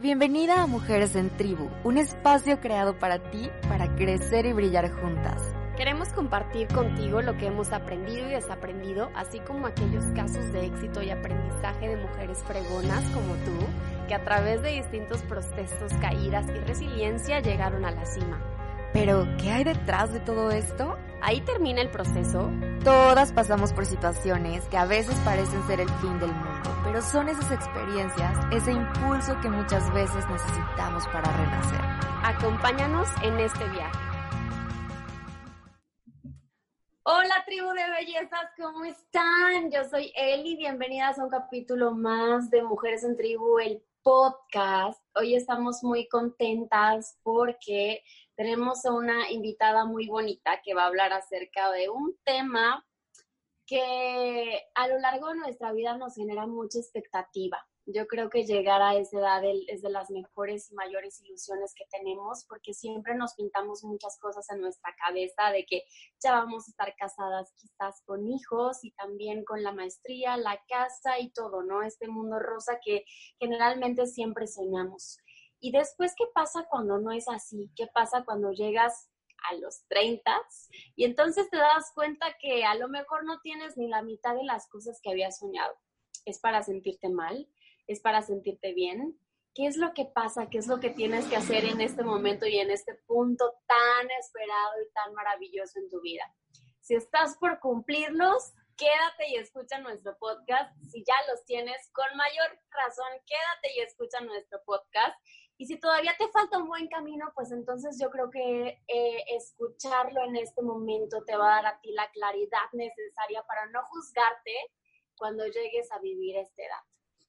Bienvenida a Mujeres en Tribu, un espacio creado para ti para crecer y brillar juntas. Queremos compartir contigo lo que hemos aprendido y desaprendido, así como aquellos casos de éxito y aprendizaje de mujeres fregonas como tú, que a través de distintos procesos, caídas y resiliencia llegaron a la cima. Pero, ¿qué hay detrás de todo esto? Ahí termina el proceso. Todas pasamos por situaciones que a veces parecen ser el fin del mundo, pero son esas experiencias, ese impulso que muchas veces necesitamos para renacer. Acompáñanos en este viaje. Hola tribu de bellezas, ¿cómo están? Yo soy Eli, bienvenidas a un capítulo más de Mujeres en Tribu, el podcast. Hoy estamos muy contentas porque tenemos a una invitada muy bonita que va a hablar acerca de un tema que a lo largo de nuestra vida nos genera mucha expectativa. Yo creo que llegar a esa edad es de las mejores y mayores ilusiones que tenemos porque siempre nos pintamos muchas cosas en nuestra cabeza de que ya vamos a estar casadas quizás con hijos y también con la maestría, la casa y todo, ¿no? Este mundo rosa que generalmente siempre soñamos. Y después, ¿qué pasa cuando no es así? ¿Qué pasa cuando llegas a los 30 y entonces te das cuenta que a lo mejor no tienes ni la mitad de las cosas que habías soñado? ¿Es para sentirte mal? ¿Es para sentirte bien? ¿Qué es lo que pasa? ¿Qué es lo que tienes que hacer en este momento y en este punto tan esperado y tan maravilloso en tu vida? Si estás por cumplirlos, quédate y escucha nuestro podcast. Si ya los tienes, con mayor razón, quédate y escucha nuestro podcast. Y si todavía te falta un buen camino, pues entonces yo creo que eh, escucharlo en este momento te va a dar a ti la claridad necesaria para no juzgarte cuando llegues a vivir esta edad.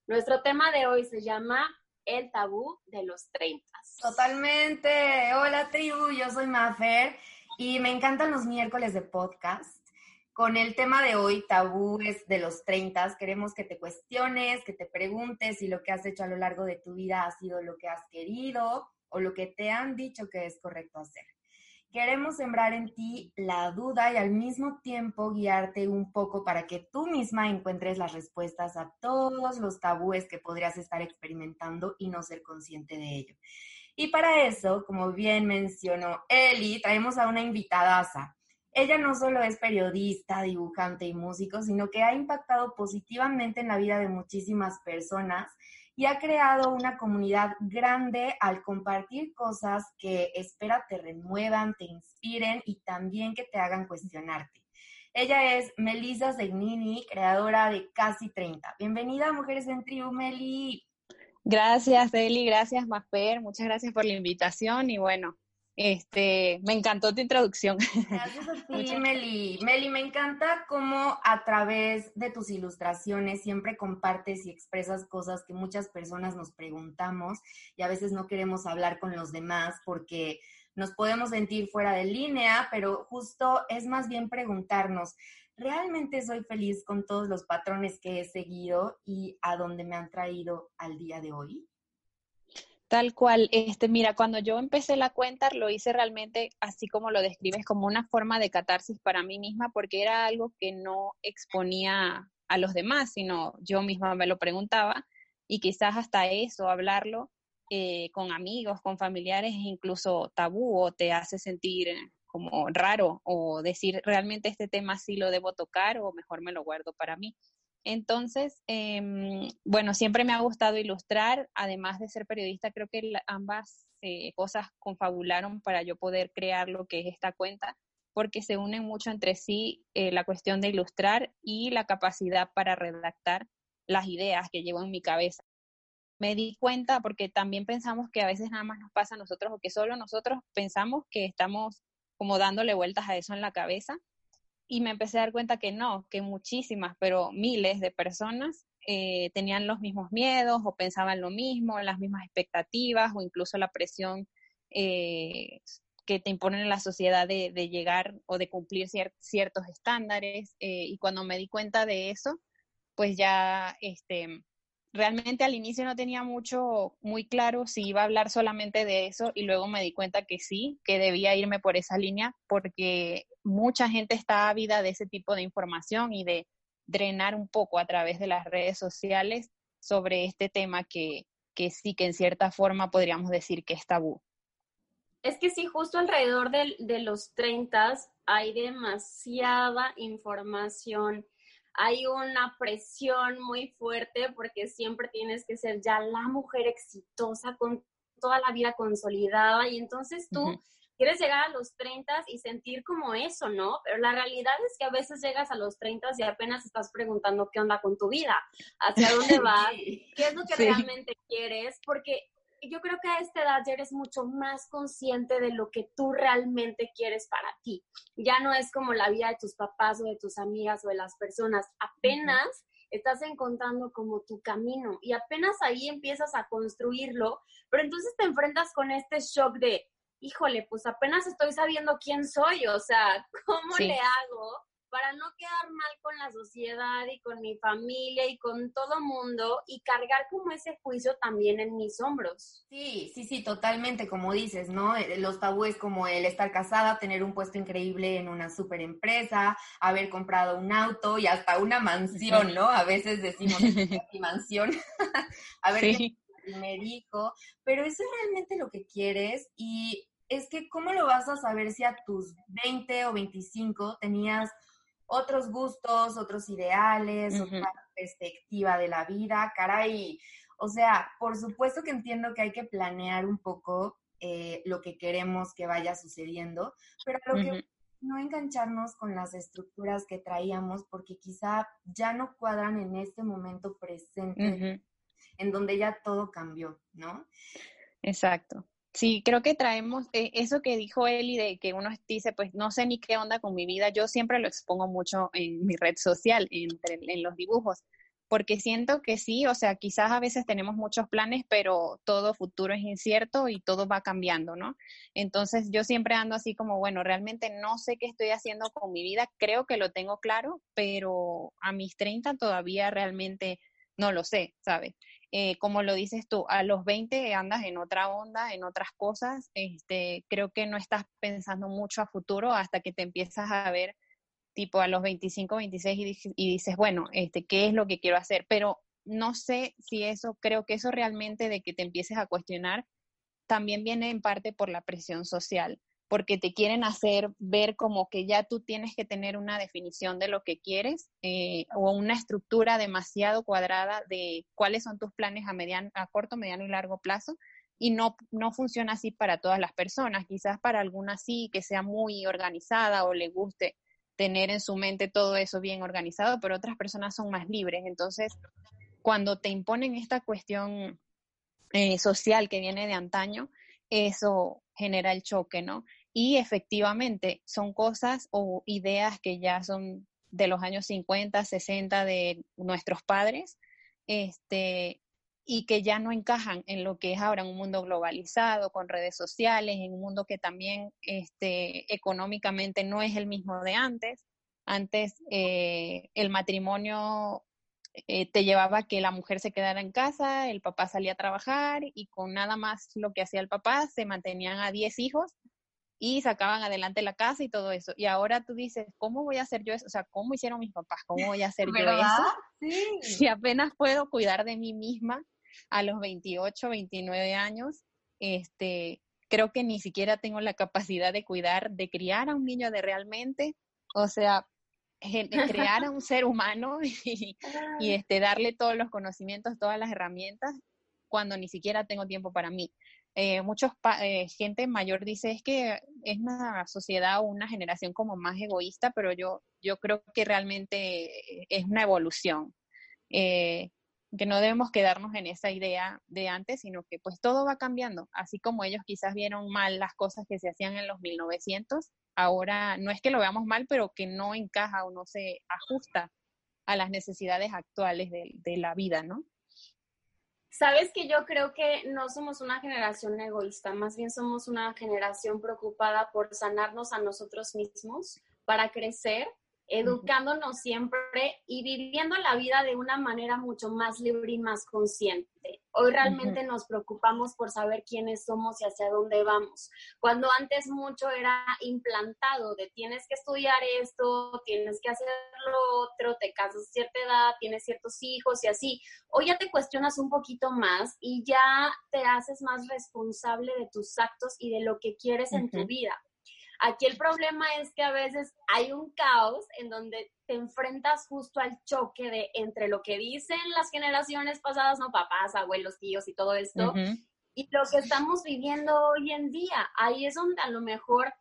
Nuestro tema de hoy se llama el tabú de los 30. Totalmente. Hola tribu, yo soy Mafer y me encantan los miércoles de podcast con el tema de hoy, tabúes de los 30, queremos que te cuestiones, que te preguntes si lo que has hecho a lo largo de tu vida ha sido lo que has querido o lo que te han dicho que es correcto hacer. Queremos sembrar en ti la duda y al mismo tiempo guiarte un poco para que tú misma encuentres las respuestas a todos los tabúes que podrías estar experimentando y no ser consciente de ello. Y para eso, como bien mencionó Eli, traemos a una invitada ella no solo es periodista, dibujante y músico, sino que ha impactado positivamente en la vida de muchísimas personas y ha creado una comunidad grande al compartir cosas que espera te renuevan, te inspiren y también que te hagan cuestionarte. Ella es Melissa Zegnini, creadora de Casi 30. Bienvenida Mujeres en Tribu, Meli. Gracias, Eli, gracias, Mafer, muchas gracias por la invitación y bueno, este, me encantó tu introducción. Gracias a ti, Meli. Meli, me encanta cómo a través de tus ilustraciones siempre compartes y expresas cosas que muchas personas nos preguntamos y a veces no queremos hablar con los demás porque nos podemos sentir fuera de línea, pero justo es más bien preguntarnos, ¿realmente soy feliz con todos los patrones que he seguido y a dónde me han traído al día de hoy? Tal cual, este, mira, cuando yo empecé la cuenta lo hice realmente así como lo describes, como una forma de catarsis para mí misma, porque era algo que no exponía a los demás, sino yo misma me lo preguntaba y quizás hasta eso, hablarlo eh, con amigos, con familiares, es incluso tabú o te hace sentir como raro o decir realmente este tema sí lo debo tocar o mejor me lo guardo para mí. Entonces, em, bueno, siempre me ha gustado ilustrar, además de ser periodista, creo que ambas eh, cosas confabularon para yo poder crear lo que es esta cuenta, porque se unen mucho entre sí eh, la cuestión de ilustrar y la capacidad para redactar las ideas que llevo en mi cabeza. Me di cuenta porque también pensamos que a veces nada más nos pasa a nosotros o que solo nosotros pensamos que estamos como dándole vueltas a eso en la cabeza y me empecé a dar cuenta que no, que muchísimas, pero miles de personas eh, tenían los mismos miedos o pensaban lo mismo, las mismas expectativas o incluso la presión eh, que te imponen en la sociedad de, llegar o de cumplir ciertos estándares. Eh, y cuando me di cuenta de eso, pues ya este, realmente al inicio no tenía mucho, muy claro si iba a hablar solamente de eso y luego me di cuenta que sí, que debía irme por esa línea porque mucha gente está ávida de ese tipo de información y de drenar un poco a través de las redes sociales sobre este tema que, que sí que en cierta forma podríamos decir que es tabú. Es que sí, justo alrededor de, de los 30 hay demasiada información hay una presión muy fuerte porque siempre tienes que ser ya la mujer exitosa con toda la vida consolidada y entonces tú quieres llegar a los 30 y sentir como eso, ¿no? Pero la realidad es que a veces llegas a los 30 y apenas estás preguntando qué onda con tu vida, hacia dónde vas, qué es lo que realmente quieres, porque yo creo que a esta edad ya eres mucho más consciente de lo que tú realmente quieres para ti. Ya no es como la vida de tus papás o de tus amigas o de las personas. Apenas estás encontrando como tu camino y apenas ahí empiezas a construirlo, pero entonces te enfrentas con este shock de, híjole, pues apenas estoy sabiendo quién soy, o sea, ¿cómo le hago para no quedar mal con la sociedad y con mi familia y con todo mundo y cargar como ese juicio también en mis hombros. Sí, sí, sí, totalmente, como dices, ¿no? Eh, los tabúes como el estar casada, tener un puesto increíble en una super empresa, haber comprado un auto y hasta una mansión, ¿no? A veces decimos mi mansión, haber sí. Primer hijo, pero eso es realmente lo que quieres y es que ¿cómo lo vas a saber si a tus 20 o 25 tenías otros gustos, otros ideales, otra perspectiva de la vida, caray. O sea, por supuesto que entiendo que hay que planear un poco eh, lo que queremos que vaya sucediendo, pero lo que no engancharnos con las estructuras que traíamos porque quizá ya no cuadran en este momento presente en donde ya todo cambió, ¿no? Exacto. Sí, creo que traemos eh, eso que dijo Eli de que uno dice, pues no sé ni qué onda con mi vida, yo siempre lo expongo mucho en mi red social, en los dibujos, porque siento que sí, o sea, quizás a veces tenemos muchos planes, pero todo futuro es incierto y todo va cambiando, ¿no? Entonces yo siempre ando así como, bueno, realmente no sé qué estoy haciendo con mi vida, creo que lo tengo claro, pero a mis 30 todavía realmente no lo sé, ¿sabes? Eh, como lo dices tú, a los 20 andas en otra onda, en otras cosas, este, creo que no estás pensando mucho a futuro hasta que te empiezas a ver tipo a los 25, 26 y, y dices, bueno, este, ¿qué es lo que quiero hacer? Pero no sé si eso, creo que eso realmente de que te empieces a cuestionar también viene en parte por la presión social porque te quieren hacer ver como que ya tú tienes que tener una definición de lo que quieres eh, o una estructura demasiado cuadrada de cuáles son tus planes a, mediano, a corto, mediano y largo plazo. Y no, no funciona así para todas las personas. Quizás para algunas sí, que sea muy organizada o le guste tener en su mente todo eso bien organizado, pero otras personas son más libres. Entonces, cuando te imponen esta cuestión eh, social que viene de antaño, eso genera el choque, ¿no? Y efectivamente son cosas o ideas que ya son de los años 50, 60 de nuestros padres, este, y que ya no encajan en lo que es ahora un mundo globalizado, con redes sociales, en un mundo que también este, económicamente no es el mismo de antes. Antes eh, el matrimonio eh, te llevaba que la mujer se quedara en casa, el papá salía a trabajar y con nada más lo que hacía el papá se mantenían a 10 hijos y sacaban adelante la casa y todo eso. Y ahora tú dices, ¿cómo voy a hacer yo eso? O sea, ¿cómo hicieron mis papás? ¿Cómo voy a hacer yo eso? Sí. Si apenas puedo cuidar de mí misma a los 28, 29 años, este, creo que ni siquiera tengo la capacidad de cuidar, de criar a un niño de realmente, o sea, crear a un ser humano y, y este, darle todos los conocimientos, todas las herramientas, cuando ni siquiera tengo tiempo para mí eh, muchos eh, gente mayor dice es que es una sociedad o una generación como más egoísta, pero yo, yo creo que realmente es una evolución. Eh, que no debemos quedarnos en esa idea de antes, sino que pues todo va cambiando. Así como ellos quizás vieron mal las cosas que se hacían en los 1900, ahora no es que lo veamos mal, pero que no encaja o no se ajusta a las necesidades actuales de, de la vida, ¿no? Sabes que yo creo que no somos una generación egoísta, más bien somos una generación preocupada por sanarnos a nosotros mismos para crecer educándonos siempre y viviendo la vida de una manera mucho más libre y más consciente. Hoy realmente nos preocupamos por saber quiénes somos y hacia dónde vamos. Cuando antes mucho era implantado de tienes que estudiar esto, tienes que hacer lo otro, te casas a cierta edad, tienes ciertos hijos y así. Hoy ya te cuestionas un poquito más y ya te haces más responsable de tus actos y de lo que quieres en tu vida. Aquí el problema es que a veces hay un caos en donde te enfrentas justo al choque de entre lo que dicen las generaciones pasadas, no papás, abuelos, tíos y todo esto, y lo que estamos viviendo hoy en día. Ahí es donde a lo mejor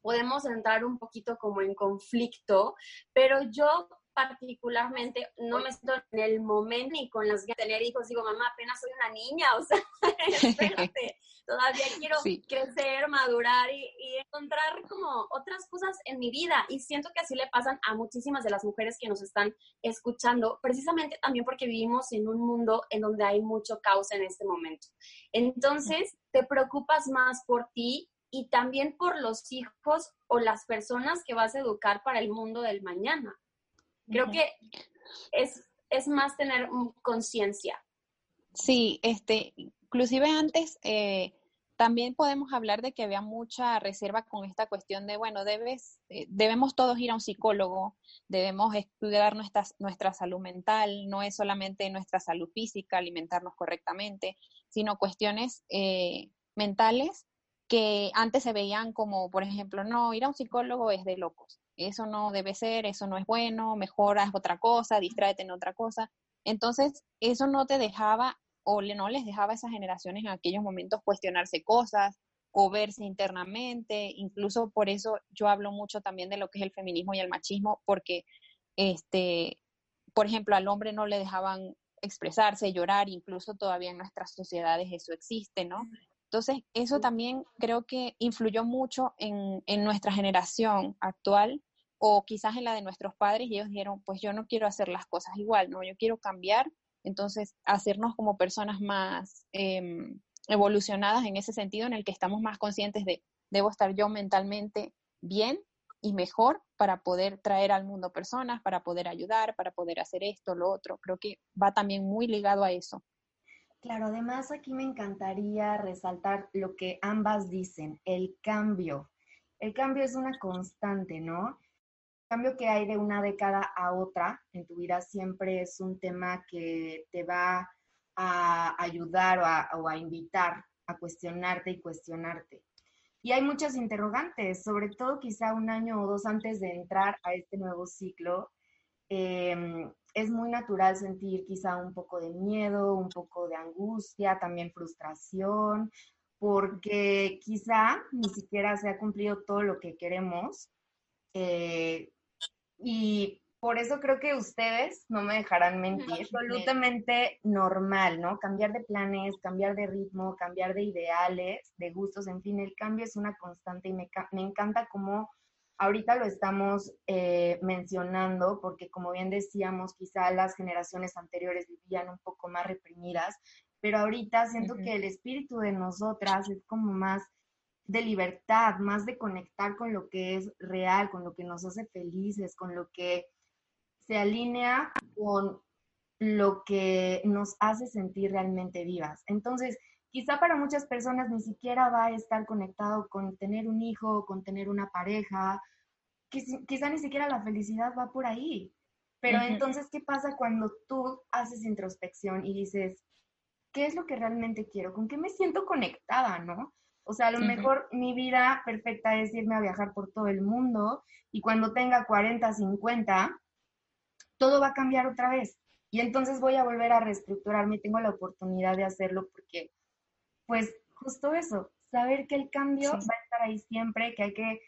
podemos entrar un poquito como en conflicto, pero yo particularmente no me estoy en el momento ni con las de tener hijos, digo, mamá, apenas soy una niña, o sea, espérate, todavía quiero crecer, madurar y, y, encontrar como otras cosas en mi vida. Y siento que así le pasan a muchísimas de las mujeres que nos están escuchando, precisamente también porque vivimos en un mundo en donde hay mucho caos en este momento. Entonces, te preocupas más por ti y también por los hijos o las personas que vas a educar para el mundo del mañana. Creo que es, es más tener conciencia. Sí, este, inclusive antes eh, también podemos hablar de que había mucha reserva con esta cuestión de, bueno, debes, eh, debemos todos ir a un psicólogo, debemos estudiar nuestra, nuestra salud mental, no es solamente nuestra salud física, alimentarnos correctamente, sino cuestiones eh, mentales que antes se veían como, por ejemplo, no, ir a un psicólogo es de locos eso no debe ser, eso no es bueno, mejoras otra cosa, distráete en otra cosa. Entonces, eso no te dejaba o no les dejaba a esas generaciones en aquellos momentos cuestionarse cosas o verse internamente. Incluso por eso yo hablo mucho también de lo que es el feminismo y el machismo, porque, este, por ejemplo, al hombre no le dejaban expresarse, llorar, incluso todavía en nuestras sociedades eso existe, ¿no? Entonces, eso también creo que influyó mucho en, nuestra generación actual o quizás en la de nuestros padres y ellos dijeron, pues yo no quiero hacer las cosas igual, ¿no? Yo quiero cambiar, entonces hacernos como personas más em, evolucionadas en ese sentido en el que estamos más conscientes de, debo estar yo mentalmente bien y mejor para poder traer al mundo personas, para poder ayudar, para poder hacer esto, lo otro. Creo que va también muy ligado a eso. Claro, además aquí me encantaría resaltar lo que ambas dicen, el cambio. El cambio es una constante, ¿no? Cambio que hay de una década a otra en tu vida siempre es un tema que te va a ayudar o a, invitar a cuestionarte y cuestionarte. Y hay muchas interrogantes, sobre todo quizá un año o dos antes de entrar a este nuevo ciclo. Eh, es muy natural sentir quizá un poco de miedo, un poco de angustia, también frustración, porque quizá ni siquiera se ha cumplido todo lo que queremos. Eh, y por eso creo que ustedes no me dejarán mentir. Absolutamente normal, ¿no? Cambiar de planes, cambiar de ritmo, cambiar de ideales, de gustos, en fin, el cambio es una constante y me, me encanta cómo Ahorita lo estamos eh, mencionando porque, como bien decíamos, quizá las generaciones anteriores vivían un poco más reprimidas, pero ahorita siento que el espíritu de nosotras es como más de libertad, más de conectar con lo que es real, con lo que nos hace felices, con lo que se alinea con lo que nos hace sentir realmente vivas. Entonces, quizá para muchas personas ni siquiera va a estar conectado con tener un hijo, con tener una pareja, quizá ni siquiera la felicidad va por ahí. Pero entonces, ¿qué pasa cuando tú haces introspección y dices, ¿qué es lo que realmente quiero? ¿Con qué me siento conectada, no? O sea, a lo mejor mi vida perfecta es irme a viajar por todo el mundo y cuando tenga 40, 50, todo va a cambiar otra vez. Y entonces voy a volver a reestructurarme y tengo la oportunidad de hacerlo porque pues justo eso, saber que el cambio va a estar ahí siempre, que hay que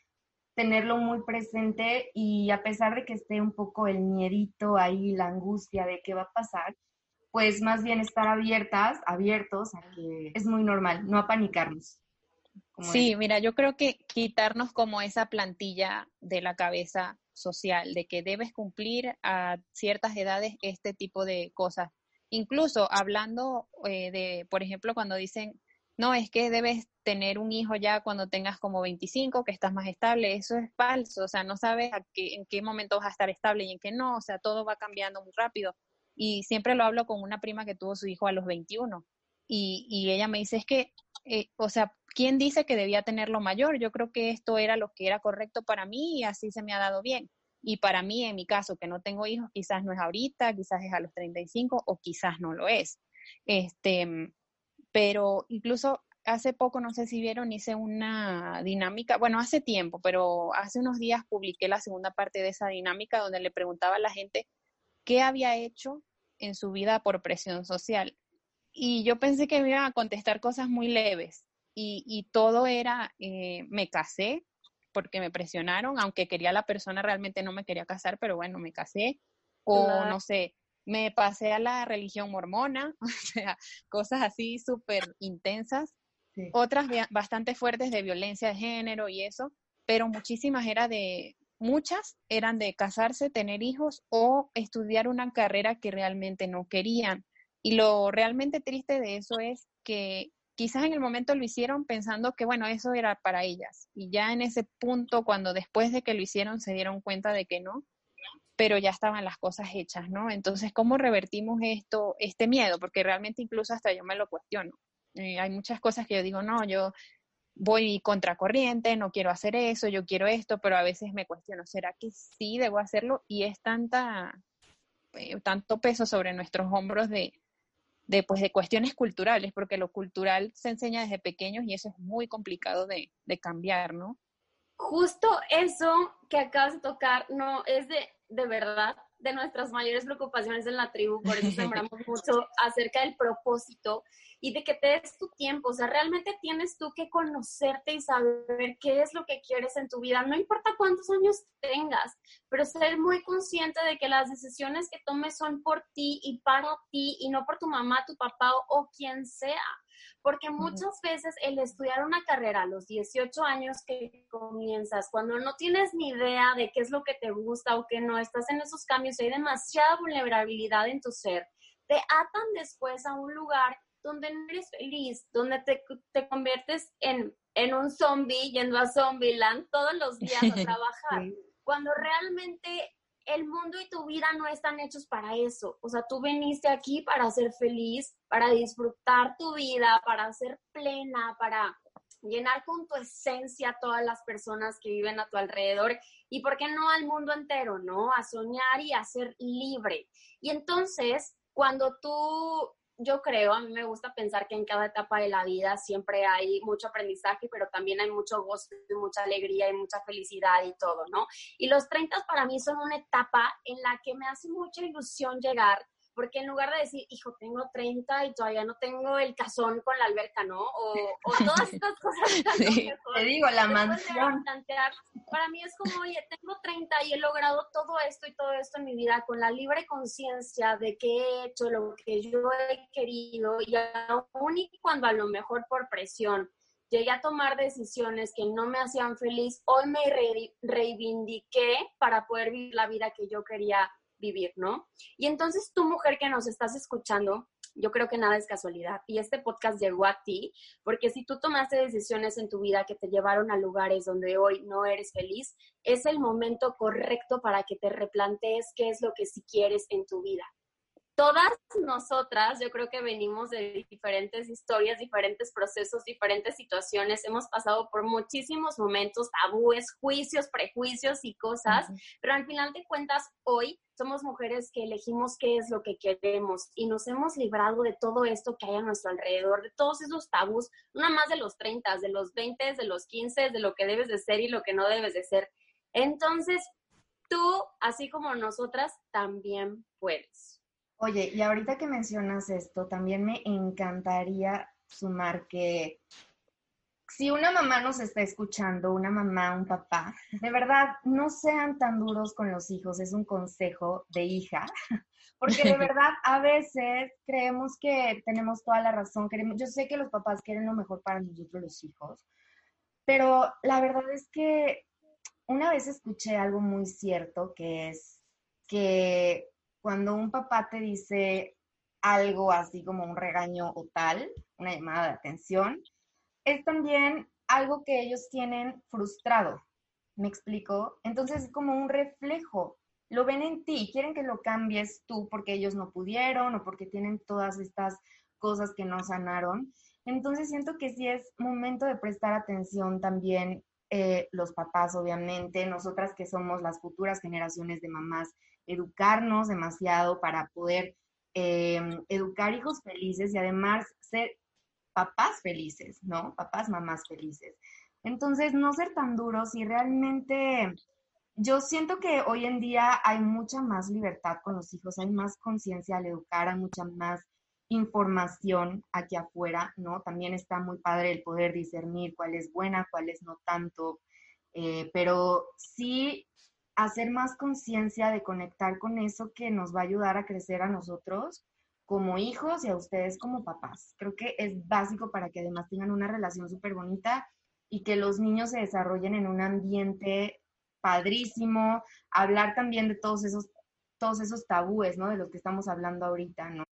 tenerlo muy presente y a pesar de que esté un poco el miedito ahí, la angustia de qué va a pasar, pues más bien estar abiertas, abiertos a que es muy normal, no apanicarnos. Sí, mira, yo creo que quitarnos como esa plantilla de la cabeza social, de que debes cumplir a ciertas edades este tipo de cosas. Incluso hablando eh, de, por ejemplo, cuando dicen, no, es que debes tener un hijo ya cuando tengas como 25, que estás más estable, eso es falso, o sea, no sabes en qué momento vas a estar estable y en qué no, o sea, todo va cambiando muy rápido. Y siempre lo hablo con una prima que tuvo su hijo a los 21 y, y ella me dice, es que, eh, o sea, ¿quién dice que debía tenerlo mayor? Yo creo que esto era lo que era correcto para mí y así se me ha dado bien. Y para mí, en mi caso, que no tengo hijos, quizás no es ahorita, quizás es a los 35 o quizás no lo es. Este, pero incluso hace poco, no sé si vieron, hice una dinámica, bueno, hace tiempo, pero hace unos días publiqué la segunda parte de esa dinámica donde le preguntaba a la gente qué había hecho en su vida por presión social. Y yo pensé que me iban a contestar cosas muy leves y, todo era, eh, me casé porque me presionaron, aunque quería la persona, realmente no me quería casar, pero bueno, me casé. O no sé, me pasé a la religión mormona, o sea, cosas así súper intensas. Otras bastante fuertes de violencia de género y eso, pero muchísimas era de, muchas eran de casarse, tener hijos o estudiar una carrera que realmente no querían. Y lo realmente triste de eso es que quizás en el momento lo hicieron pensando que, bueno, eso era para ellas. Y ya en ese punto, cuando después de que lo hicieron se dieron cuenta de que no, pero ya estaban las cosas hechas, ¿no? Entonces, ¿cómo revertimos esto, este miedo? Porque realmente incluso hasta yo me lo cuestiono. Eh, hay muchas cosas que yo digo, no, yo voy contracorriente, no quiero hacer eso, yo quiero esto, pero a veces me cuestiono, ¿será que sí debo hacerlo? Y es tanta, eh, tanto peso sobre nuestros hombros de, de, pues, de cuestiones culturales, porque lo cultural se enseña desde pequeños y eso es muy complicado de, de cambiar, ¿no? Justo eso que acabas de tocar, no, es de, de verdad de nuestras mayores preocupaciones en la tribu, por eso sembramos mucho acerca del propósito y de que te des tu tiempo, o sea, realmente tienes tú que conocerte y saber qué es lo que quieres en tu vida, no importa cuántos años tengas, pero ser muy consciente de que las decisiones que tomes son por ti y para ti y no por tu mamá, tu papá o, quien sea. Porque muchas veces el estudiar una carrera a los 18 años que comienzas, cuando no tienes ni idea de qué es lo que te gusta o qué no, estás en esos cambios, hay demasiada vulnerabilidad en tu ser, te atan después a un lugar donde no eres feliz, donde te, te conviertes en, en, un zombie yendo a Zombieland todos los días a trabajar, cuando realmente el mundo y tu vida no están hechos para eso. O sea, tú viniste aquí para ser feliz, para disfrutar tu vida, para ser plena, para llenar con tu esencia todas las personas que viven a tu alrededor y, ¿por qué no al mundo entero, no? A soñar y a ser libre. Y entonces, cuando tú yo creo, a mí me gusta pensar que en cada etapa de la vida siempre hay mucho aprendizaje, pero también hay mucho gozo y mucha alegría y mucha felicidad y todo, ¿no? Y los 30 para mí son una etapa en la que me hace mucha ilusión llegar porque en lugar de decir, hijo, tengo 30 y todavía no tengo el cazón con la alberca, ¿no? O, todas estas cosas. Te digo, la mansión. Para mí es como, oye, tengo 30 y he logrado todo esto y todo esto en mi vida con la libre conciencia de que he hecho lo que yo he querido y aún y cuando a lo mejor por presión llegué a tomar decisiones que no me hacían feliz, hoy me reivindiqué para poder vivir la vida que yo quería Y entonces tú, mujer que nos estás escuchando, yo creo que nada es casualidad. Y este podcast llegó a ti porque si tú tomaste decisiones en tu vida que te llevaron a lugares donde hoy no eres feliz, es el momento correcto para que te replantees qué es lo que sí quieres en tu vida todas nosotras, yo creo que venimos de diferentes historias, diferentes procesos, diferentes situaciones, hemos pasado por muchísimos momentos, tabúes, juicios, prejuicios y cosas, pero al final de cuentas, hoy somos mujeres que elegimos qué es lo que queremos y nos hemos librado de todo esto que hay a nuestro alrededor, de todos esos tabús, no más de los 30, de los 20, de los 15, de lo que debes de ser y lo que no debes de ser. Entonces, tú, así como nosotras, también puedes. Oye, y ahorita que mencionas esto, también me encantaría sumar que si una mamá nos está escuchando, una mamá, un papá, de verdad, no sean tan duros con los hijos, es un consejo de hija, porque de verdad a veces creemos que tenemos toda la razón, queremos, yo sé que los papás quieren lo mejor para nosotros los hijos, pero la verdad es que una vez escuché algo muy cierto que es que cuando un papá te dice algo así como un regaño o tal, una llamada de atención, es también algo que ellos tienen frustrado. ¿Me explico? Entonces es como un reflejo. Lo ven en ti, quieren que lo cambies tú porque ellos no pudieron o porque tienen todas estas cosas que no sanaron. Entonces siento que sí es momento de prestar atención también eh, los papás, obviamente, nosotras que somos las futuras generaciones de mamás, educarnos demasiado para poder eh, educar hijos felices y además ser papás felices, ¿no? Papás, mamás felices. Entonces, no ser tan duros y realmente yo siento que hoy en día hay mucha más libertad con los hijos, hay más conciencia al educar, hay mucha más información aquí afuera, ¿no? También está muy padre el poder discernir cuál es buena, cuál es no tanto, eh, pero sí hacer más conciencia de conectar con eso que nos va a ayudar a crecer a nosotros como hijos y a ustedes como papás. Creo que es básico para que además tengan una relación súper bonita y que los niños se desarrollen en un ambiente padrísimo, hablar también de todos esos, todos esos tabúes, ¿no? De los que estamos hablando ahorita, ¿no?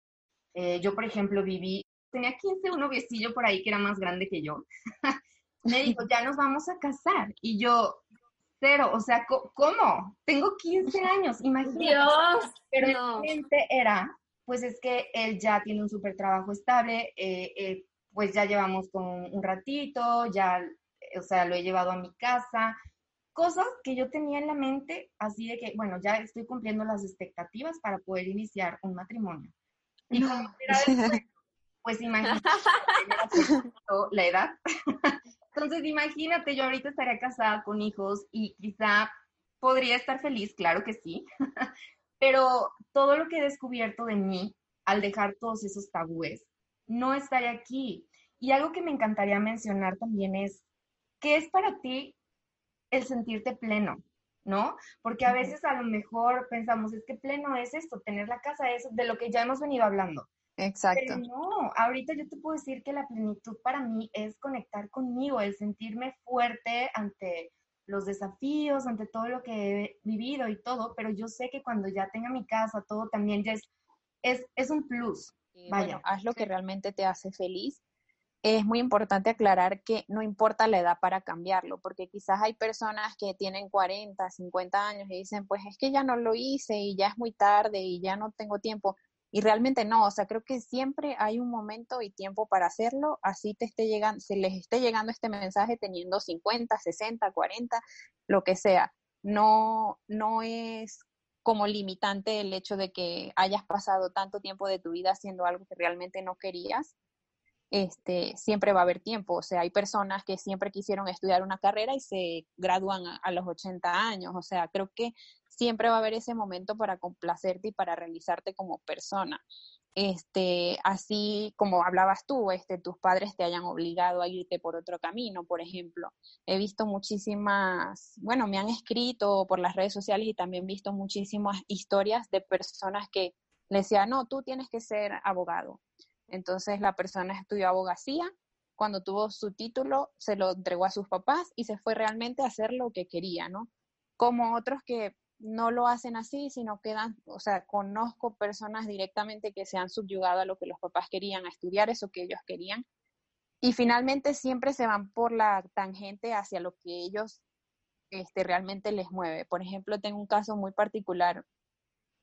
Eh, yo, por ejemplo, viví, tenía 15, un noviecillo por ahí que era más grande que yo. me dijo, ya nos vamos a casar. Y yo, cero, o sea, ¿cómo? Tengo 15 años, imagínate. Dios, Pero no. era, pues es que él ya tiene un súper trabajo estable, eh, eh, pues ya llevamos con un ratito, ya, o sea, lo he llevado a mi casa, cosas que yo tenía en la mente, así de que, bueno, ya estoy cumpliendo las expectativas para poder iniciar un matrimonio. Y como pues imagínate la edad. Entonces, imagínate, yo ahorita estaría casada con hijos y quizá podría estar feliz, claro que sí, pero todo lo que he descubierto de mí al dejar todos esos tabúes, no estaría aquí. Y algo que me encantaría mencionar también es, ¿qué es para ti el sentirte pleno? ¿no? Porque a veces a lo mejor pensamos, es que pleno es esto, tener la casa es de lo que ya hemos venido hablando. Exacto. Pero no, ahorita yo te puedo decir que la plenitud para mí es conectar conmigo, el sentirme fuerte ante los desafíos, ante todo lo que he vivido y todo, pero yo sé que cuando ya tenga mi casa, todo también ya es, es, un plus. Vaya. haz lo que realmente te hace feliz es muy importante aclarar que no importa la edad para cambiarlo, porque quizás hay personas que tienen 40, 50 años y dicen, pues es que ya no lo hice y ya es muy tarde y ya no tengo tiempo. Y realmente no, o sea, creo que siempre hay un momento y tiempo para hacerlo, así te esté llegando, se les esté llegando este mensaje teniendo 50, 60, 40, lo que sea. No, no es como limitante el hecho de que hayas pasado tanto tiempo de tu vida haciendo algo que realmente no querías este, siempre va a haber tiempo. O sea, hay personas que siempre quisieron estudiar una carrera y se gradúan a, los 80 años. O sea, creo que siempre va a haber ese momento para complacerte y para realizarte como persona. Este, así como hablabas tú, este, tus padres te hayan obligado a irte por otro camino, por ejemplo. He visto muchísimas, bueno, me han escrito por las redes sociales y también visto muchísimas historias de personas que le decían, no, tú tienes que ser abogado entonces la persona estudió abogacía, cuando tuvo su título se lo entregó a sus papás y se fue realmente a hacer lo que quería, ¿no? Como otros que no lo hacen así, sino quedan, o sea, conozco personas directamente que se han subyugado a lo que los papás querían, a estudiar eso que ellos querían, y finalmente siempre se van por la tangente hacia lo que ellos este, realmente les mueve. Por ejemplo, tengo un caso muy particular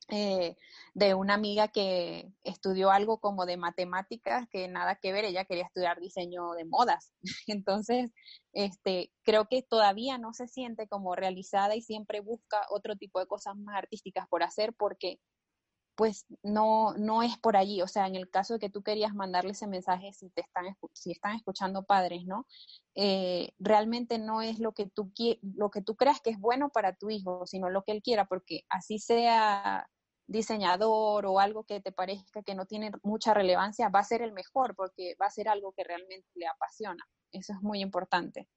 eh, de una amiga que estudió algo como de matemáticas que nada que ver, ella quería estudiar diseño de modas. Entonces, este, creo que todavía no se siente como realizada y siempre busca otro tipo de cosas más artísticas por hacer porque pues no, no es por allí. O sea, en el caso de que tú querías mandarle ese mensaje, si te están, si están escuchando padres, ¿no? Eh, realmente no es lo que, tú, lo que tú creas que es bueno para tu hijo, sino lo que él quiera, porque así sea diseñador o algo que te parezca que no tiene mucha relevancia, va a ser el mejor porque va a ser algo que realmente le apasiona. Eso es muy importante.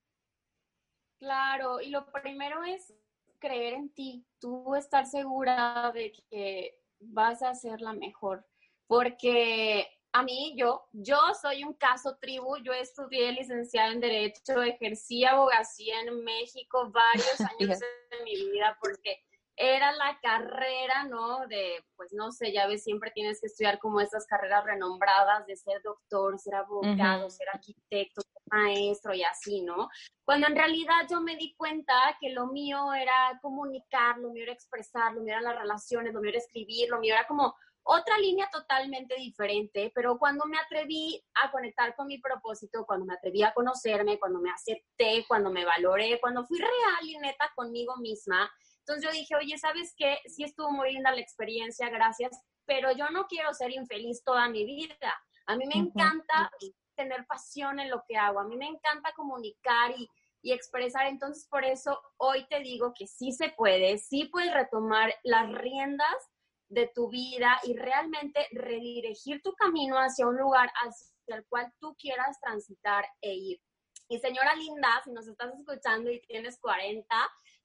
Claro, y lo primero es creer en ti, tú estar segura de que vas a ser la mejor, porque a mí, yo, yo soy un caso tribu, yo estudié licenciada en Derecho, ejercí abogacía en México varios años de mi vida porque era la carrera, ¿no? De, pues no sé, ya ves, siempre tienes que estudiar como esas carreras renombradas de ser doctor, ser abogado, ser arquitecto, maestro y así, ¿no? Cuando en realidad yo me di cuenta que lo mío era comunicar, lo mío era expresar, lo mío eran las relaciones, lo mío era escribir, lo mío era como otra línea totalmente diferente, pero cuando me atreví a conectar con mi propósito, cuando me atreví a conocerme, cuando me acepté, cuando me valoré, cuando fui real y neta conmigo misma, entonces yo dije, oye, ¿sabes qué? Sí estuvo muy linda la experiencia, gracias, pero yo no quiero ser infeliz toda mi vida. A mí me encanta tener pasión en lo que hago, a mí me encanta comunicar y, y expresar, entonces por eso hoy te digo que sí se puede, sí puedes retomar las riendas de tu vida y realmente redirigir tu camino hacia un lugar hacia el cual tú quieras transitar e ir. Y señora linda, si nos estás escuchando y tienes 40,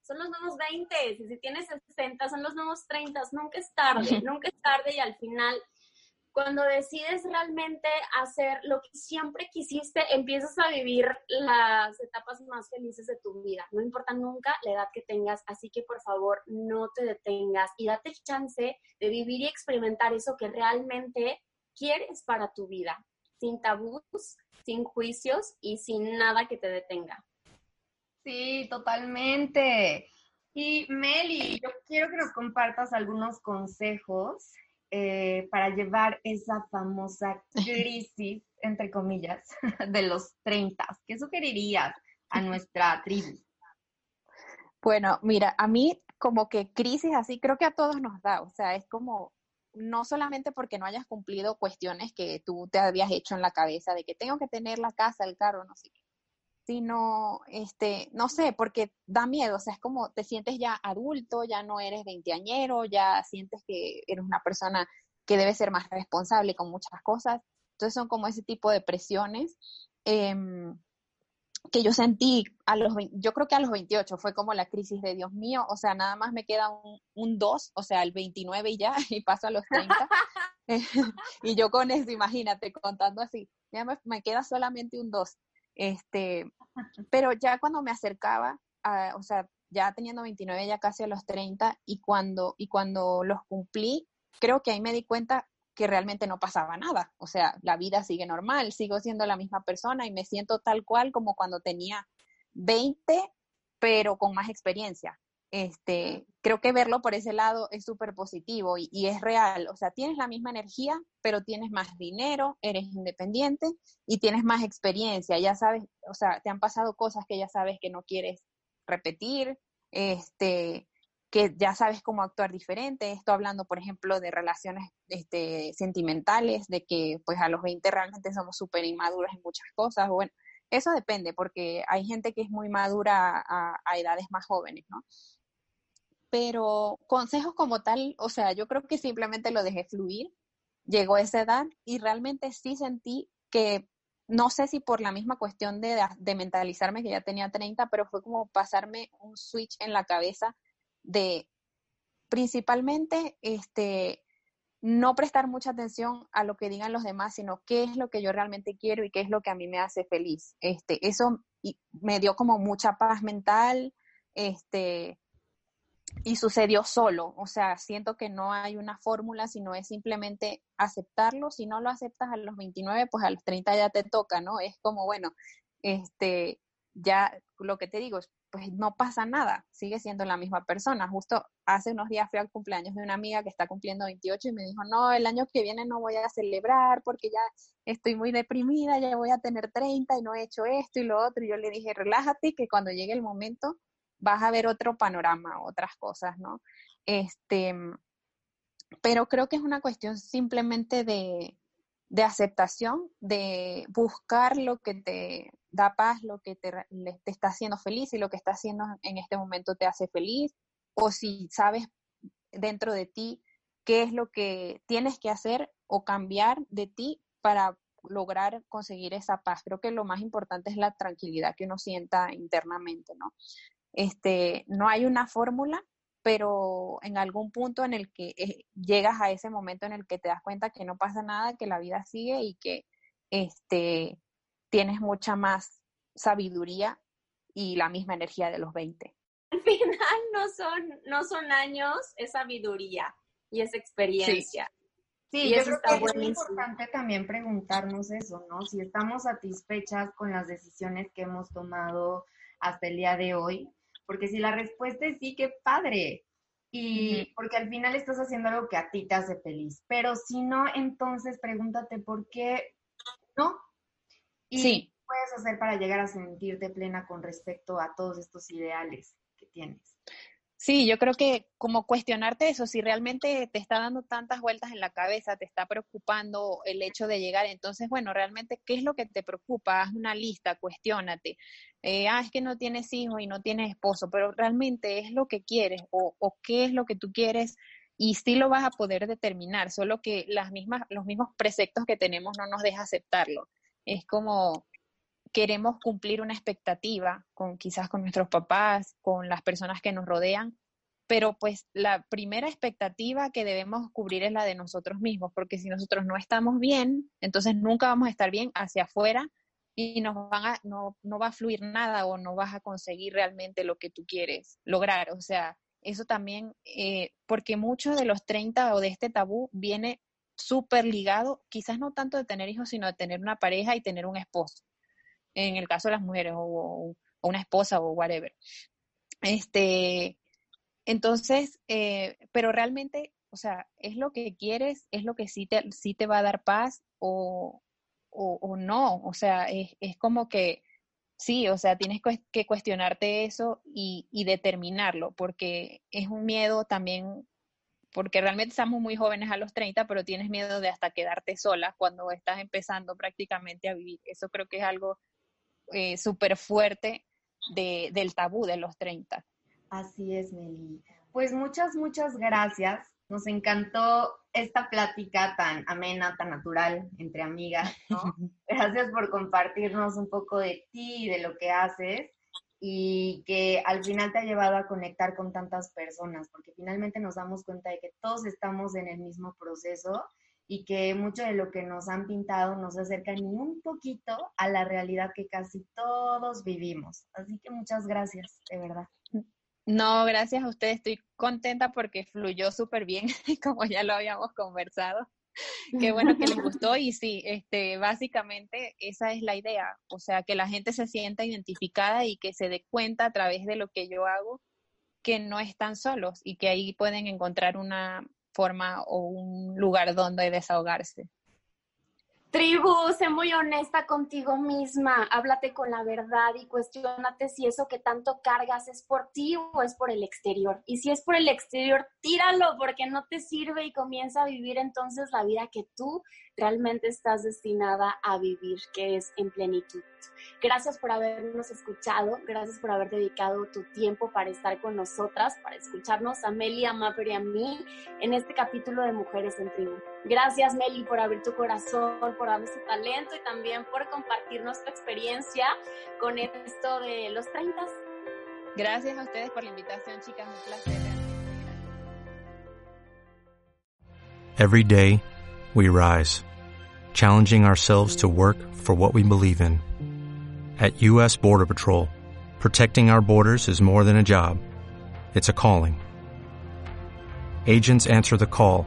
son los nuevos 20, y si tienes 60, son los nuevos 30, nunca es tarde, nunca es tarde y al final cuando decides realmente hacer lo que siempre quisiste, empiezas a vivir las etapas más felices de tu vida. No importa nunca la edad que tengas, así que por favor no te detengas y date chance de vivir y experimentar eso que realmente quieres para tu vida, sin tabús, sin juicios y sin nada que te detenga. Sí, totalmente. Y Meli, yo quiero que nos compartas algunos consejos eh, para llevar esa famosa crisis, entre comillas, de los 30? ¿Qué sugerirías a nuestra tribu? Bueno, mira, a mí como que crisis así creo que a todos nos da, o sea, es como no solamente porque no hayas cumplido cuestiones que tú te habías hecho en la cabeza de que tengo que tener la casa, el carro, no sé qué, sino, este, no sé, porque da miedo, o sea, es como te sientes ya adulto, ya no eres veinteañero, ya sientes que eres una persona que debe ser más responsable con muchas cosas. Entonces son como ese tipo de presiones em, que yo sentí a los, yo creo que a los 28 fue como la crisis de Dios mío, o sea, nada más me queda un, un 2, o sea, el 29 y ya, y paso a los 30. y yo con eso, imagínate, contando así, ya me, me queda solamente un 2. Este, pero ya cuando me acercaba, a, o sea, ya teniendo 29, ya casi a los 30, y cuando, y cuando los cumplí, creo que ahí me di cuenta que realmente no pasaba nada. O sea, la vida sigue normal, sigo siendo la misma persona y me siento tal cual como cuando tenía 20, pero con más experiencia este, creo que verlo por ese lado es súper positivo y, es real. O sea, tienes la misma energía, pero tienes más dinero, eres independiente y tienes más experiencia. Ya sabes, o sea, te han pasado cosas que ya sabes que no quieres repetir, este, que ya sabes cómo actuar diferente. Esto hablando, por ejemplo, de relaciones este, sentimentales, de que pues a los 20 realmente somos súper inmaduros en muchas cosas. Bueno, eso depende, porque hay gente que es muy madura a, a edades más jóvenes, ¿no? Pero consejos como tal, o sea, yo creo que simplemente lo dejé fluir, llegó esa edad y realmente sí sentí que, no sé si por la misma cuestión de, mentalizarme que ya tenía 30, pero fue como pasarme un switch en la cabeza de principalmente este no prestar mucha atención a lo que digan los demás, sino qué es lo que yo realmente quiero y qué es lo que a mí me hace feliz. Este, eso me dio como mucha paz mental, este, y sucedió solo. O sea, siento que no hay una fórmula, sino es simplemente aceptarlo. Si no lo aceptas a los 29, pues a los 30 ya te toca, ¿no? Es como, bueno, este, ya lo que te digo, pues no pasa nada, sigue siendo la misma persona. Justo hace unos días fui al cumpleaños de una amiga que está cumpliendo 28 y me dijo, no, el año que viene no voy a celebrar porque ya estoy muy deprimida, ya voy a tener 30 y no he hecho esto y lo otro. Y yo le dije, relájate, que cuando llegue el momento vas a ver otro panorama, otras cosas, ¿no? Este, pero creo que es una cuestión simplemente de, de aceptación, de buscar lo que te da paz, lo que te, te, está haciendo feliz y lo que está haciendo en este momento te hace feliz, o si sabes dentro de ti qué es lo que tienes que hacer o cambiar de ti para lograr conseguir esa paz. Creo que lo más importante es la tranquilidad que uno sienta internamente, ¿no? Este, no hay una fórmula, pero en algún punto en el que eh, llegas a ese momento en el que te das cuenta que no pasa nada, que la vida sigue y que este, tienes mucha más sabiduría y la misma energía de los 20. Al final no son, no son años, es sabiduría y es experiencia. Sí, y yo creo que es importante también preguntarnos eso, ¿no? Si estamos satisfechas con las decisiones que hemos tomado hasta el día de hoy, porque si la respuesta es sí, qué padre. Y porque al final estás haciendo algo que a ti te hace feliz. Pero si no, entonces pregúntate por qué no. Y sí. puedes hacer para llegar a sentirte plena con respecto a todos estos ideales que tienes. Sí, yo creo que como cuestionarte eso, si realmente te está dando tantas vueltas en la cabeza, te está preocupando el hecho de llegar, entonces, bueno, realmente, ¿qué es lo que te preocupa? Haz una lista, cuestionate. Eh, ah, es que no tienes hijos y no tienes esposo, pero realmente es lo que quieres o, o qué es lo que tú quieres y sí lo vas a poder determinar, solo que las mismas, los mismos preceptos que tenemos no nos deja aceptarlo. Es como, queremos cumplir una expectativa con quizás con nuestros papás, con las personas que nos rodean, pero pues la primera expectativa que debemos cubrir es la de nosotros mismos, porque si nosotros no estamos bien, entonces nunca vamos a estar bien hacia afuera y nos van a, no, no va a fluir nada o no vas a conseguir realmente lo que tú quieres lograr. O sea, eso también, eh, porque mucho de los 30 o de este tabú viene súper ligado, quizás no tanto de tener hijos, sino de tener una pareja y tener un esposo en el caso de las mujeres, o, una esposa o whatever. Este, entonces, eh, pero realmente, o sea, es lo que quieres, es lo que sí te, sí te va a dar paz o, o, no, o sea, es, es, como que sí, o sea, tienes que cuestionarte eso y, y determinarlo, porque es un miedo también porque realmente estamos muy jóvenes a los 30, pero tienes miedo de hasta quedarte sola cuando estás empezando prácticamente a vivir. Eso creo que es algo eh, súper fuerte de, del tabú de los 30. Así es, Meli. Pues muchas, muchas gracias. Nos encantó esta plática tan amena, tan natural entre amigas. Gracias por compartirnos un poco de ti y de lo que haces y que al final te ha llevado a conectar con tantas personas, porque finalmente nos damos cuenta de que todos estamos en el mismo proceso y que mucho de lo que nos han pintado nos acerca ni un poquito a la realidad que casi todos vivimos. Así que muchas gracias, de verdad. No, gracias a ustedes. Estoy contenta porque fluyó súper bien, como ya lo habíamos conversado. Qué bueno que les gustó y sí, este, básicamente esa es la idea, o sea, que la gente se sienta identificada y que se dé cuenta a través de lo que yo hago que no están solos y que ahí pueden encontrar una, forma o un lugar donde desahogarse. Tribu, sé muy honesta contigo misma, háblate con la verdad y cuestionate si eso que tanto cargas es por ti o es por el exterior. Y si es por el exterior, tíralo porque no te sirve y comienza a vivir entonces la vida que tú realmente estás destinada a vivir, que es en plenitud. Gracias por habernos escuchado, gracias por haber dedicado tu tiempo para estar con nosotras, para escucharnos a Meli, a Mapper y a mí en este capítulo de Mujeres en Tribu. Gracias Meli por abrir tu corazón, por darnos tu talento y también por compartirnos tu experiencia con esto de los 30. Gracias a ustedes por la invitación, chicas, un placer. Every day we rise, challenging ourselves to work for what we believe in. At U.S. Border Patrol, protecting our borders is more than a job, it's a calling. Agents answer the call,